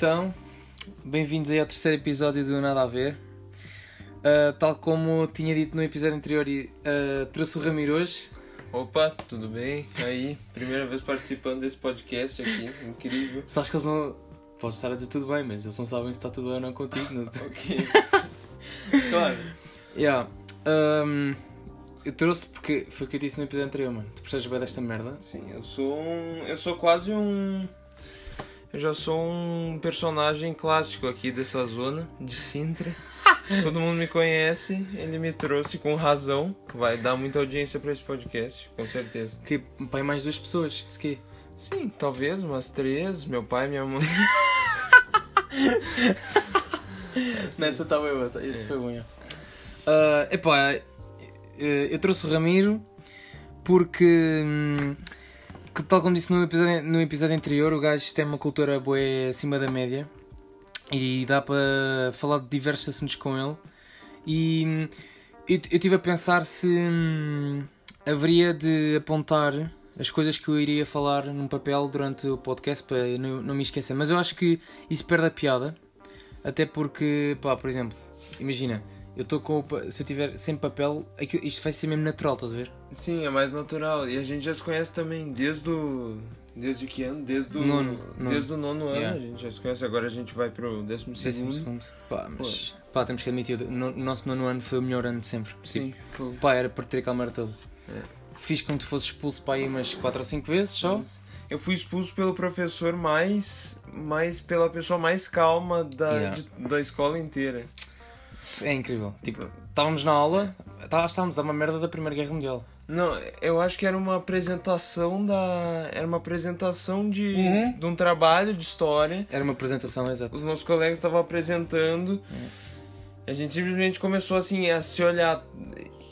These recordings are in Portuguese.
Então, bem-vindos aí ao terceiro episódio do Nada a Ver. Uh, tal como tinha dito no episódio anterior, uh, trouxe o Ramiro hoje. Opa, tudo bem? Aí, primeira vez participando desse podcast aqui, incrível. Acho que eles não. Posso estar a dizer tudo bem, mas eles não sabem se está tudo bem ou não contigo. Não... ok. claro. Yeah. Um, eu trouxe porque foi o que eu disse no episódio anterior, mano. Tu percebes bem desta merda? Sim, eu sou um. Eu sou quase um. Eu já sou um personagem clássico aqui dessa zona de Sintra. Todo mundo me conhece, ele me trouxe com razão. Vai dar muita audiência para esse podcast, com certeza. Que pai mais duas pessoas, isso que? Sim, talvez umas três, meu pai, minha mãe. Nessa tá bem, outra. Esse é. foi bom. Uh, epá, eh, eu trouxe o Ramiro porque. Hum, que, tal como disse no episódio, no episódio anterior, o gajo tem uma cultura boa acima da média e dá para falar de diversos assuntos com ele. E hum, eu, eu estive a pensar se hum, haveria de apontar as coisas que eu iria falar num papel durante o podcast para não, não me esquecer. Mas eu acho que isso perde a piada. Até porque, pá, por exemplo, imagina, eu estou com. Se eu tiver sem papel, isto vai ser mesmo natural, estás a ver? Sim, é mais natural. E a gente já se conhece também desde o. Desde que ano? Desde o nono, Desde o nono ano yeah. a gente já se conhece. Agora a gente vai pro décimo segundo. Décimo segundo. Pá, mas. Pá, temos que admitir, o nosso nono ano foi o melhor ano de sempre. Sim, tipo. Pá, era para ter a câmara toda. É. Fiz com que tu fosses expulso para aí umas 4 ou 5 vezes só. Eu fui expulso pelo professor mais. mais pela pessoa mais calma da, yeah. de, da escola inteira. É incrível. Tipo, estávamos na aula, tá, estávamos a uma merda da Primeira Guerra Mundial. Não, eu acho que era uma apresentação da. Era uma apresentação de, uhum. de um trabalho de história. Era uma apresentação, exato. Os meus colegas estavam apresentando. Uhum. A gente simplesmente começou assim a se olhar.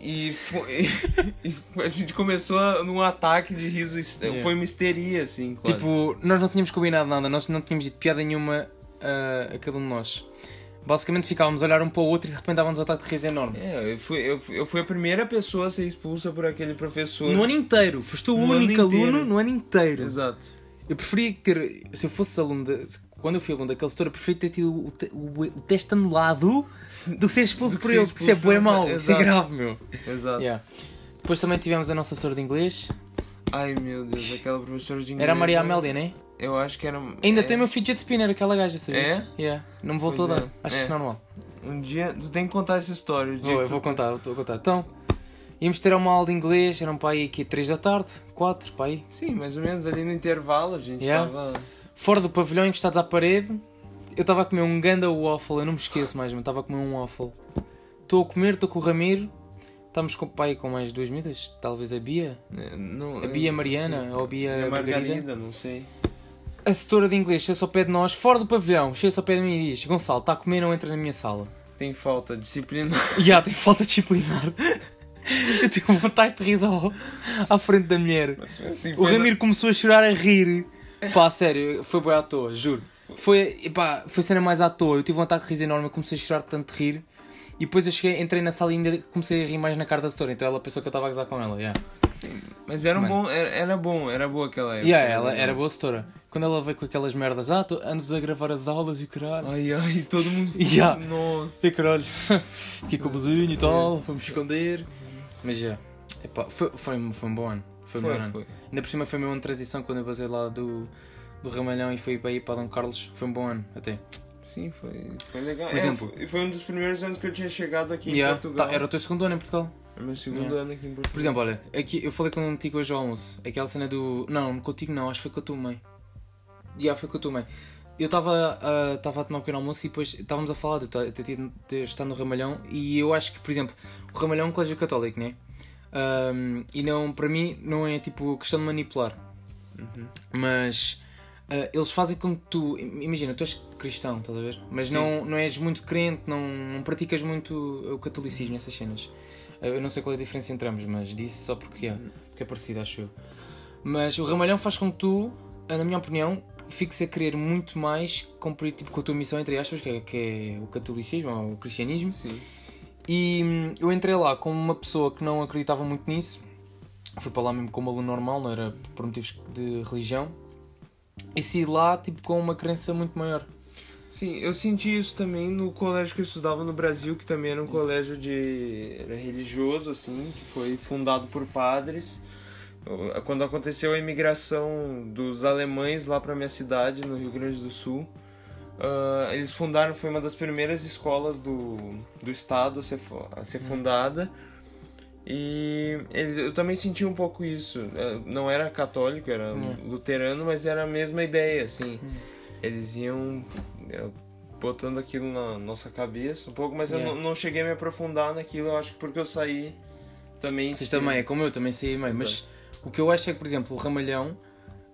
E, foi, e a gente começou num ataque de riso. Yeah. É. Foi uma histeria, assim. Quase. Tipo, nós não tínhamos combinado nada, nós não tínhamos dito piada nenhuma a, a cada um de nós. Basicamente ficávamos a olhar um para o outro e de repente dávamos um ataque de riso enorme. É, eu fui, eu, eu fui a primeira pessoa a ser expulsa por aquele professor. No ano inteiro. Foste o no único aluno no ano inteiro. Exato. Eu preferia ter. Se eu fosse aluno. De, quando eu fui aluno daquele setor, eu preferia ter tido o, o, o teste anulado do que ser expulso por eles, porque isso é bem mau. Isso é grave, meu. Exato. Yeah. Depois também tivemos a nossa senhora de inglês. Ai meu Deus, aquela professora de inglês. Era a Maria Amélia, não é? Eu acho que era. Ainda é... tem o meu fidget spinner, aquela gaja, sabias? É? Yeah. Não me voltou pois a dar. É. Acho é. isso normal. Um dia. Tu tem que contar essa história. Vou, eu vou contar, estou a contar. Então, íamos ter uma aula de inglês, era um pai aqui 3 da tarde, 4, pai. Sim, mais ou menos ali no intervalo a gente estava. Yeah. Fora do pavilhão, encostados à parede. Eu estava a comer um ganda waffle, eu não me esqueço mais, mas estava a comer um waffle. Estou a comer, estou com o Ramiro. Estamos com o pai com mais duas miúdas, talvez a Bia. Não, a Bia Mariana ou a Bia a Margarida, não sei a setora de inglês chega-se ao pé de nós, fora do pavilhão, chega-se ao pé de mim e diz: Gonçalo, está a comer, não entra na minha sala. Tem falta disciplinar. Já, yeah, tem falta disciplinar. Eu tive vontade de rir à frente da mulher. Assim, o Ramiro começou a chorar a rir. Pá, sério, foi bem à toa, juro. Foi, pá, foi cena mais à toa. Eu tive vontade de rir enorme, eu comecei a chorar tanto de rir. E depois eu cheguei, entrei na sala e ainda comecei a rir mais na cara da setora. Então ela pensou que eu estava a gozar com ela. Yeah. Mas era, um bom, era, era, bom, era boa aquela época. Yeah, ela era boa setora. Quando ela veio com aquelas merdas, ah, ando-vos a gravar as aulas e o caralho. Ai ai, todo mundo. yeah. Nossa. E caralho, aqui com o buzinho e tal, fomos esconder. Mas já, yeah. foi, foi, foi um bom ano. Foi um bom ano. Foi. Ainda por cima foi meu ano de transição quando eu basei lá do, do Ramalhão e fui para aí para Dom Carlos. Foi um bom ano, até. Sim, foi, foi legal. Por é, exemplo, foi, foi um dos primeiros anos que eu tinha chegado aqui yeah, em Portugal. Tá, era o teu segundo ano em Portugal. É o meu segundo yeah. ano aqui em Portugal. Por exemplo, olha, aqui, eu falei contigo hoje ao almoço. Aquela cena do. Não, contigo não, acho que foi com a tua mãe. Já, yeah, foi com a tua mãe. Eu estava uh, a tomar um pequeno almoço e depois estávamos a falar de ter estar no Ramalhão e eu acho que, por exemplo, o Ramalhão é um colégio católico, né? Um, e não, para mim não é tipo questão de manipular. Uhum. Mas Uh, eles fazem com que tu. Imagina, tu és cristão, estás a ver? Mas não, não és muito crente, não, não praticas muito o catolicismo, essas cenas. Uh, eu não sei qual é a diferença entre ambos, mas disse só porque é, porque é parecido, acho eu. Mas o Ramalhão faz com que tu, ah, na minha opinião, fiques a querer muito mais cumprir tipo, com a tua missão, entre aspas, que é, que é o catolicismo ou o cristianismo. Sim. E hum, eu entrei lá como uma pessoa que não acreditava muito nisso. Fui para lá mesmo como aluno normal, não era por motivos de religião e saí lá tipo, com uma crença muito maior. Sim, eu senti isso também no colégio que eu estudava no Brasil, que também era um colégio de era religioso, assim, que foi fundado por padres. Quando aconteceu a imigração dos alemães lá para minha cidade, no Rio Grande do Sul, uh, eles fundaram, foi uma das primeiras escolas do, do estado a ser, a ser fundada. E ele, eu também senti um pouco isso. É, não era católico, era luterano, mas era a mesma ideia, assim. Eles iam é, botando aquilo na nossa cabeça um pouco, mas yeah. eu não, não, cheguei a me aprofundar naquilo, eu acho que porque eu saí também. Vocês também, é como eu, também saí meio. Mas o que eu acho é que, por exemplo, o Ramalhão,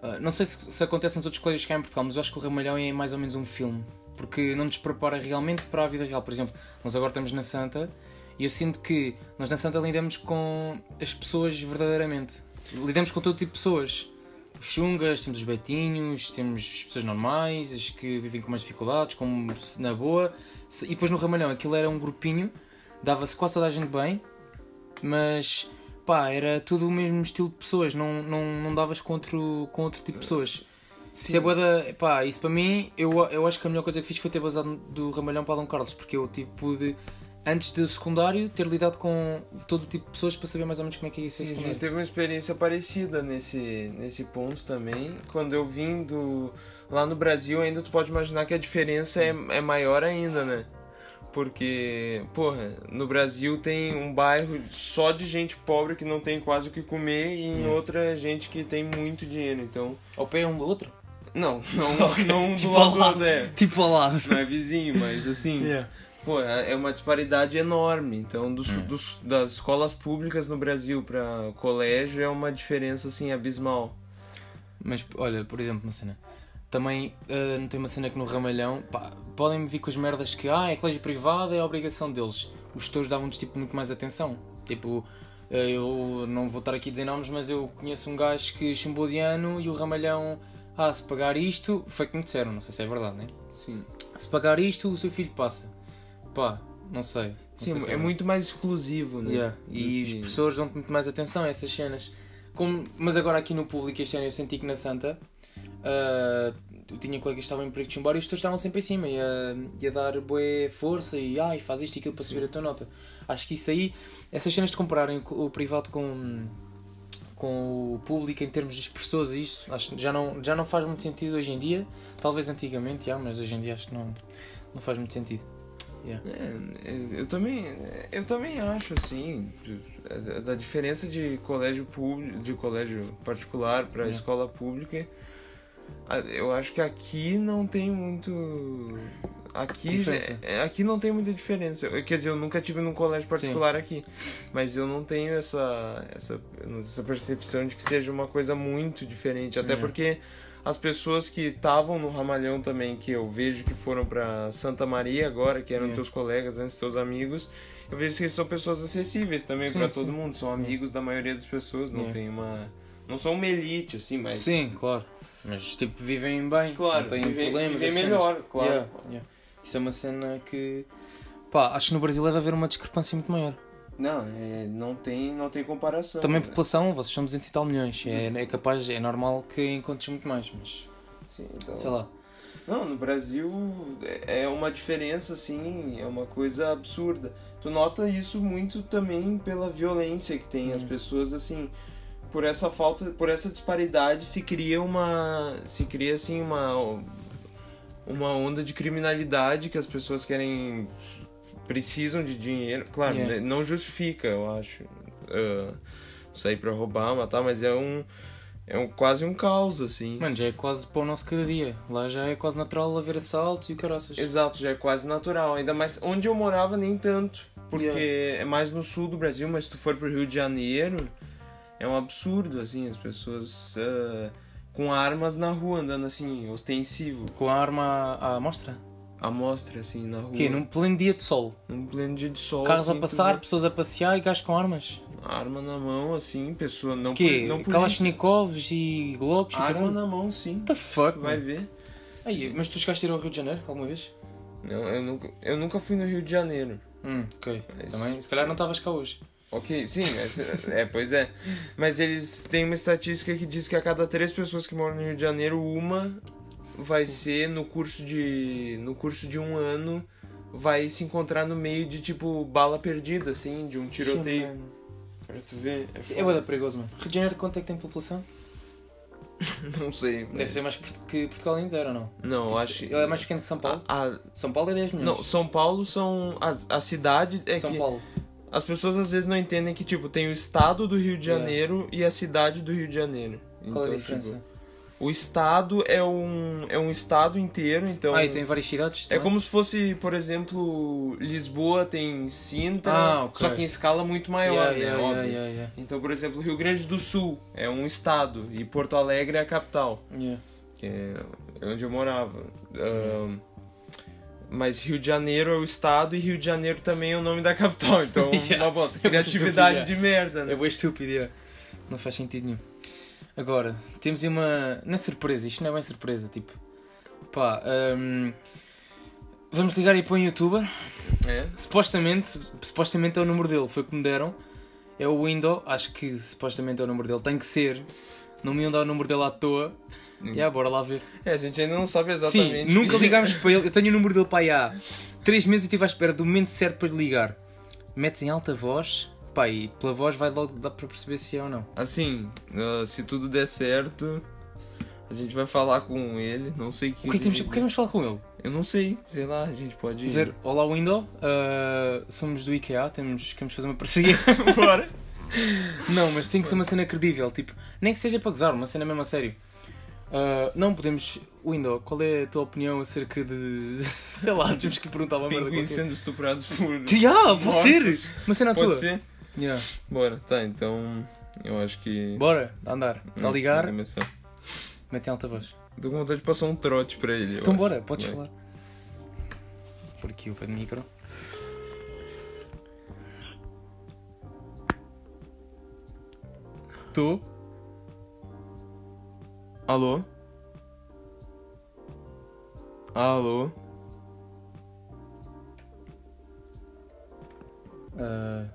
uh, não sei se, se acontece nos outros colégios cá em Portugal, mas eu acho que o Ramalhão é mais ou menos um filme, porque não nos prepara realmente para a vida real. Por exemplo, nós agora estamos na Santa e eu sinto que nós na Santa lidamos com as pessoas verdadeiramente. Lidamos com todo tipo de pessoas. Os chungas, temos os betinhos, temos as pessoas normais, as que vivem com mais dificuldades, como na boa. E depois no Ramalhão aquilo era um grupinho, dava-se quase toda a gente bem, mas pá, era tudo o mesmo estilo de pessoas, não, não, não davas com outro, com outro tipo de pessoas. Sim. Isso é boa pá, isso para mim, eu, eu acho que a melhor coisa que fiz foi ter basado do Ramalhão para Dom Carlos, porque eu tipo, pude antes do secundário, ter lidado com todo tipo de pessoas para saber mais ou menos como é que é isso. Sim, a gente teve uma experiência parecida nesse, nesse ponto também. Quando eu vim do, lá no Brasil, ainda tu pode imaginar que a diferença é, é maior ainda, né? Porque, porra, no Brasil tem um bairro só de gente pobre que não tem quase o que comer e em hum. outra gente que tem muito dinheiro, então... Ao pé um do outro? Não, não, okay. não do tipo lado do lado, é. Tipo ao lado. Não é vizinho, mas assim... Yeah pô, é, é uma disparidade enorme. Então, dos, hum. dos das escolas públicas no Brasil para colégio é uma diferença assim abismal. Mas olha, por exemplo, uma cena. Também uh, não tem uma cena que no Ramalhão pá, podem me vir com as merdas que ah, é colégio privado, é a obrigação deles. Os teus davam-nos tipo, muito mais atenção. Tipo, uh, eu não vou estar aqui a dizer nomes, mas eu conheço um gajo que chumbou de ano e o Ramalhão, ah, se pagar isto, foi que me disseram, não sei se é verdade, né? Sim. Se pagar isto, o seu filho passa pá, não sei. Não Sim, sei é, é muito mais exclusivo, né? Yeah. E os professores dão muito mais atenção a essas cenas. Como, mas agora aqui no público este ano eu senti que na Santa uh, tinha colegas que estavam em perigo de chumbar e os tutores estavam sempre em cima e a, e a dar boa força e ai, faz isto e aquilo para subir a tua nota. Acho que isso aí, essas cenas de compararem o privado com, com o público em termos de expressores, isso acho já não, já não faz muito sentido hoje em dia. Talvez antigamente, já, mas hoje em dia acho que não, não faz muito sentido. Yeah. É, eu também eu também acho assim da diferença de colégio público de colégio particular para yeah. escola pública eu acho que aqui não tem muito aqui é, aqui não tem muita diferença quer dizer eu nunca tive num colégio particular Sim. aqui mas eu não tenho essa, essa essa percepção de que seja uma coisa muito diferente até yeah. porque as pessoas que estavam no Ramalhão também, que eu vejo que foram para Santa Maria agora, que eram é. teus colegas antes, teus amigos, eu vejo que são pessoas acessíveis também para todo mundo, são amigos é. da maioria das pessoas, não é. tem uma não são uma elite assim, mas Sim, claro. Mas tipo vivem bem, claro, não têm vivem, problemas, vivem melhor, cenas. claro. Yeah, yeah. Isso é uma cena que pá, acho que no Brasil deve haver uma discrepância muito maior. Não, é, não, tem, não tem comparação. Também população, vocês são 200 e tal milhões. É, é capaz, é normal que encontres muito mais, mas. Sim, então... Sei lá. Não, no Brasil é, é uma diferença, assim, é uma coisa absurda. Tu nota isso muito também pela violência que tem. Hum. As pessoas, assim, por essa falta, por essa disparidade se cria uma. se cria, assim, uma. uma onda de criminalidade que as pessoas querem precisam de dinheiro. Claro, yeah. Né, não justifica, eu acho. Uh, sair pra roubar, matar, mas é um. É um, quase um caos, assim. Mano, já é quase para o nosso cada dia. Lá já é quase natural haver assaltos e caraças. Exato, já é quase natural. Ainda mais onde eu morava, nem tanto. Porque yeah. é mais no sul do Brasil, mas se tu for pro Rio de Janeiro, é um absurdo, assim, as pessoas uh, com armas na rua, andando assim, ostensivo. Com a arma à mostra? À mostra, assim, na rua. Que Num pleno dia de sol? Num pleno dia de sol. Carros assim, a passar, pessoas a passear e gajos com armas? Arma na mão, assim, pessoa não que não Kalashnikovs e Glocks e Arma na mão, sim. What the fuck? vai ver. Aí, mas tu chegaste a ir ao Rio de Janeiro alguma vez? Não, eu nunca, eu nunca fui no Rio de Janeiro. Hum, ok. Mas... Também, se calhar não estavas cá hoje. Ok, sim, é, pois é. Mas eles têm uma estatística que diz que a cada três pessoas que moram no Rio de Janeiro, uma vai ser no curso de. No curso de um ano. Vai se encontrar no meio de tipo bala perdida, assim, de um tiroteio. Mano. Pra tu ver. É É da perigoso, mano. Rio de Janeiro, quanto é que tem população? Não sei. Deve mas- ser mais que Portugal inteiro, ou não? Não, Tipo, acho. Ele é mais pequeno que São Paulo? A- São Paulo é 10 a- milhões. não, São Paulo são. A, a cidade é São que. Paulo. As pessoas às vezes não entendem que, tipo, tem o estado do Rio de É. Janeiro e a cidade do Rio de Janeiro. Qual é a Então, diferença? tipo, o estado é um, é um estado inteiro, então. Ah, e tem várias cidades É também? como se fosse, por exemplo, Lisboa tem Sintra, Ah, ok. só que em escala muito maior, Yeah, né? yeah, óbvio. yeah. Então, por exemplo, Rio Grande do Sul é um estado e Porto Alegre é a capital, Yeah. que é onde eu morava. Mas Rio de Janeiro é o estado e Rio de Janeiro também é o nome da capital. Então, Yeah. uma bosta. É Criatividade de merda, né? É bem estúpido, não faz sentido nenhum. Agora, temos aí uma. Não é surpresa, isto não é bem surpresa, tipo. Pá, hum, vamos ligar aí para um youtuber. É. Supostamente, supostamente é o número dele, foi o que me deram. É o Window, acho que supostamente é o número dele, tem que ser. Não me iam dar o número dele à toa. Hum. Yeah, bora lá ver. É, a gente ainda não sabe Sim, exatamente. nunca ligámos para ele. Eu tenho o número dele para aí há 3 meses e estive à espera do momento certo para lhe ligar. Metes em alta voz, pá, e pela voz vai logo dar para perceber se é ou não. Assim, ah, se tudo der certo, a gente vai falar com ele. Não sei o que. O que, é temos, o que é que vamos falar com ele? Eu não sei, sei lá, a gente pode. Dizer, olá Window, uh, somos do IKEA, temos, queremos fazer uma parceria. Bora! não, mas tem que ser uma cena credível, tipo, nem que seja para gozar, uma cena mesmo a sério. Uh, não podemos. Window, qual é a tua opinião acerca de. Sei lá, temos que perguntar uma merda qualquer. sendo estuprados por. Yeah, pode ser! Uma cena Pode tua. ser? Yeah. Bora, tá, então. Eu acho que. Bora, andar. Está a ligar, começar. mete em alta voz. Tô com vontade de passar um trote pra ele. Então bora, podes Vai. falar. Por aqui o pé do micro. Tu? Alô? Alô? Ah,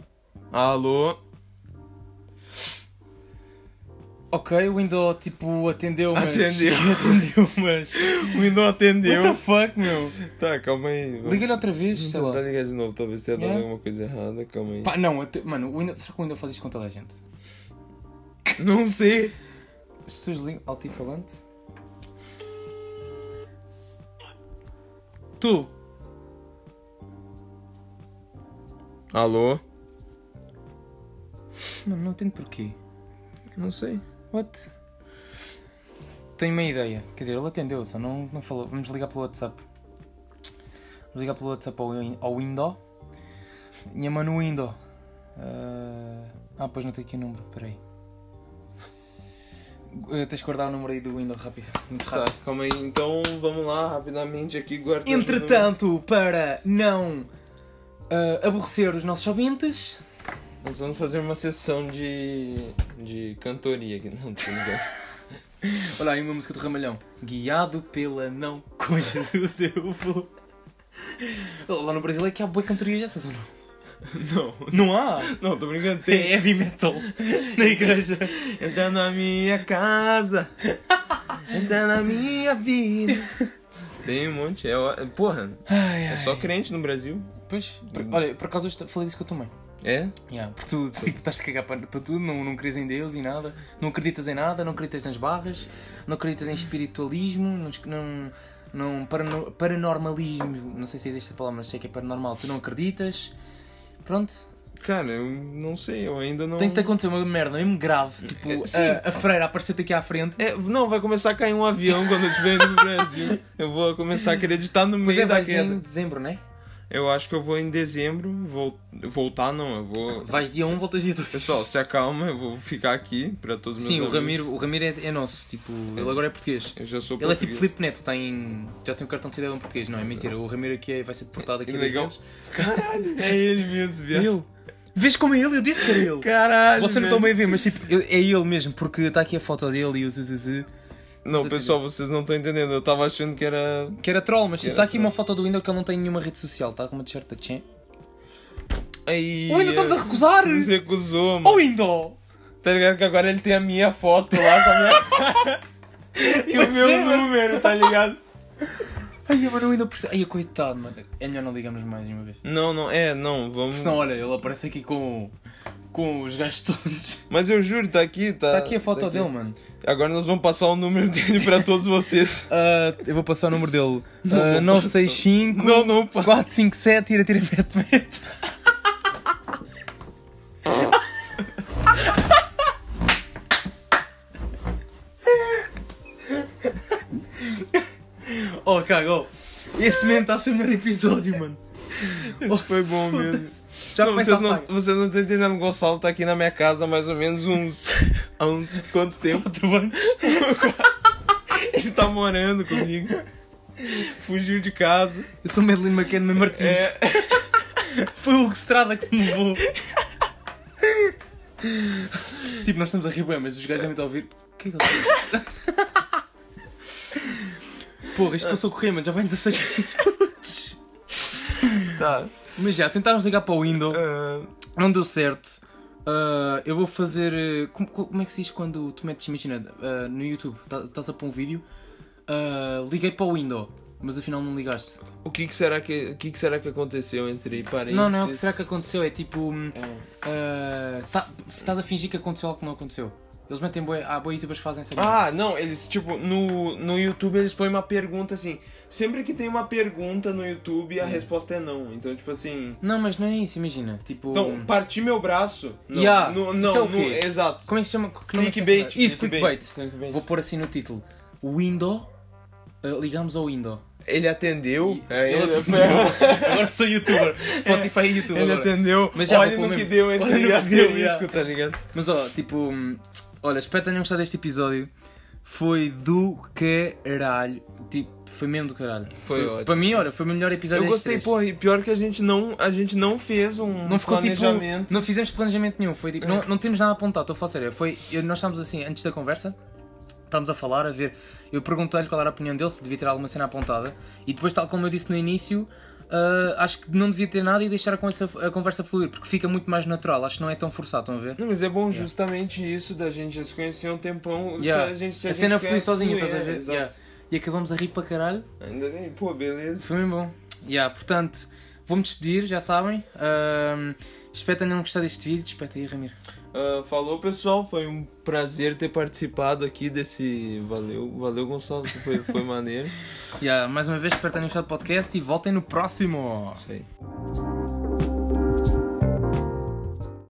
Alô? ok, o Window tipo atendeu, mas. Atendeu. atendeu, mas. O Windows atendeu. What the fuck, meu? Tá, calma aí. Liga-lhe outra vez, sei lá. ligar de novo, talvez tenha dado Yeah. alguma coisa errada, calma aí. Pá, não, até- mano, o Windows, será que o Windows faz isto com toda a gente? Não sei. As pessoas ligam altifalante? Tu? Alô? Mano, não entendo porquê. Não sei. What? Tenho uma ideia. Quer dizer, ele atendeu, só não, não falou. Vamos ligar pelo WhatsApp. Vamos ligar pelo WhatsApp ao, ao Window. Minha mano Window. Ah, ah, pois não tem aqui o número, peraí. Eh, Tens que guardar o número aí do Window rápido. Muito Tá, rápido. calma aí. Então vamos lá, rapidamente aqui, guardando. Entretanto, para não ah, aborrecer os nossos ouvintes, Nós vamos fazer uma sessão de. de cantoria aqui. Não, tô ligado. olha aí uma música do Ramalhão. Guiado pela não com Jesus eu vou. Lá no Brasil é que há boa cantorias dessas ou não? não, Não há! não, tô brincando. Tem Tem. heavy metal na igreja. Entra na minha casa. Entra na minha vida. Tem um monte. É, ó- porra, Ai, é só crente no Brasil. Pois, olha, por acaso eu falei disso com a tua mãe. É? Yeah, porque tu tipo, estás a cagar para, para tudo, não, não crês em Deus e nada, não acreditas em nada, não acreditas nas barras, não acreditas em espiritualismo, não, não, não parano- paranormalismo, não sei se existe a palavra, mas sei que é paranormal, tu não acreditas. Pronto, Cara, eu não sei, eu ainda não. tem que te acontecer uma merda mesmo grave, tipo É, a, a freira aparecer-te aqui à frente. É, não, vai começar a cair um avião quando eu estiver pro Brasil. Eu vou começar a acreditar no meio é, da queda. em dezembro, né? Eu acho que eu vou em dezembro. Vou... Voltar não, eu vou. Vais dia 1, voltas dia 2. Pessoal, se acalma, eu vou ficar aqui pra todos os meus Sim, o. Ramiro, o Ramiro é, é nosso, tipo, ele agora é português. Eu já sou Ele é tipo português. Filipe Neto, tem, já tem um cartão de cidadão português, não é mentira. O Ramiro aqui é- vai ser deportado aqui Que dois legal. Caralho, é ele mesmo, viado. Ele. Vês como é ele? Eu disse que era ele. Caralho. Você não está bem a ver, mas tipo, é ele mesmo, porque está aqui a foto dele e o ZZZ. Não, pessoal, vocês não estão entendendo. Eu tava achando que era. Que era troll, mas está aqui troll. uma foto do Windows que ele não tem nenhuma rede social, está com uma t-shirt da Chen. Aí. O Windows estamos a recusar! Nos recusou, mano. Oh Windows! Tá ligado que agora ele tem a minha foto lá com a minha. E o meu número, tá ligado? Ai, agora eu ainda percebo. Ai, coitado, mano. É melhor não ligarmos mais uma vez. Não, não, é, não, vamos. Senão, olha, ele aparece aqui com, com os gajos todos. Mas eu juro, tá aqui, tá. Está aqui a foto tá aqui. dele, mano. Agora nós vamos passar o número dele pra todos vocês. Ah, eu vou passar o número dele. Não, Ah, não 965 Não, não, pá. 457 tira tira mete mete. Oh, cagou. Esse mesmo está a ser o melhor episódio, mano. Isso foi bom mesmo. Já não, vocês, não, vocês não estão entendendo, o Gonçalo tá aqui na minha casa há mais ou menos uns. há uns quanto tempo? Quatro anos. Ele tá morando comigo. Fugiu de casa. Eu sou Madeline McKenna Martins. É. Foi o Hugo Estrada que me levou. tipo, nós estamos a rir bem, mas os gajos devem estar a ouvir. O que é que? Porra, isto passou a correr, mano. Já vem 16 minutos. Tá. Mas já, tentámos ligar para o Windows. Ah, Não deu certo. Ah, eu vou fazer. eh, Como, como é que se diz quando tu metes, imagina, ah, no YouTube, tá- estás a pôr um vídeo, ah, liguei para o Windows, mas afinal não ligaste. o que, que será que o que, que será que aconteceu entre parênteses? Não, não, o que será que aconteceu? É tipo. hum, É. ah, tá- estás a fingir que aconteceu algo que não aconteceu. Eles metem boi. Há boi youtubers que fazem essa Ah, não, eles, tipo, no, no YouTube eles põem uma pergunta assim. Sempre que tem uma pergunta no YouTube, a resposta é não. Então, tipo assim. Não, mas não é isso, imagina. Tipo. Então, partir meu braço. Não, Yeah, no- isso não, é o no- quê? exato. Como é que se chama? Que nome é que se Clickbait. chama? Isso, clickbait. Clickbait. Vou pôr assim no título. Window. ah, ligamos ao Window. Ele atendeu. E- é, ele. Agora sou youtuber. Spotify é youtuber. ele agora. atendeu. Mas já olha vou no que deu Olha no entre que deu, tá ligado? Mas ó, tipo, hum, olha, espero que tenham gostado deste episódio. Foi do caralho. Tipo, foi mesmo do caralho. Foi ótimo. Para mim, olha, foi o melhor episódio Eu gostei, pô, e pior que a gente não, a gente não fez um Não ficou tipo. planejamento. Não fizemos planejamento nenhum. Foi tipo, não, não temos nada apontado, estou a falar sério. Foi, eu- nós estávamos assim, antes da conversa, estávamos a falar, a ver. Eu perguntei-lhe qual era a opinião dele, se devia ter alguma cena apontada. E depois, tal como eu disse no início, ah, acho que não devia ter nada e deixar a conversa, a conversa fluir, porque fica muito mais natural. Acho que não é tão forçado, estão a ver? Não, mas é bom justamente isso da gente já se conhecer um tempão. Yeah. Se a gente, se a gente cena flui sozinha, estás a é, ver? exato. Yeah. E acabamos a rir para caralho. Ainda bem, pô, beleza. Foi mesmo bom. Yeah, portanto, vou-me despedir, já sabem. Ahm, espero que tenham gostado deste vídeo. Despeta aí, Ramiro. Ah, falou pessoal, foi um prazer ter participado aqui desse. Valeu, valeu Gonçalo, foi, foi maneiro. Yeah, mais uma vez, espero que tenham gostado do podcast e voltem no próximo. Isso aí.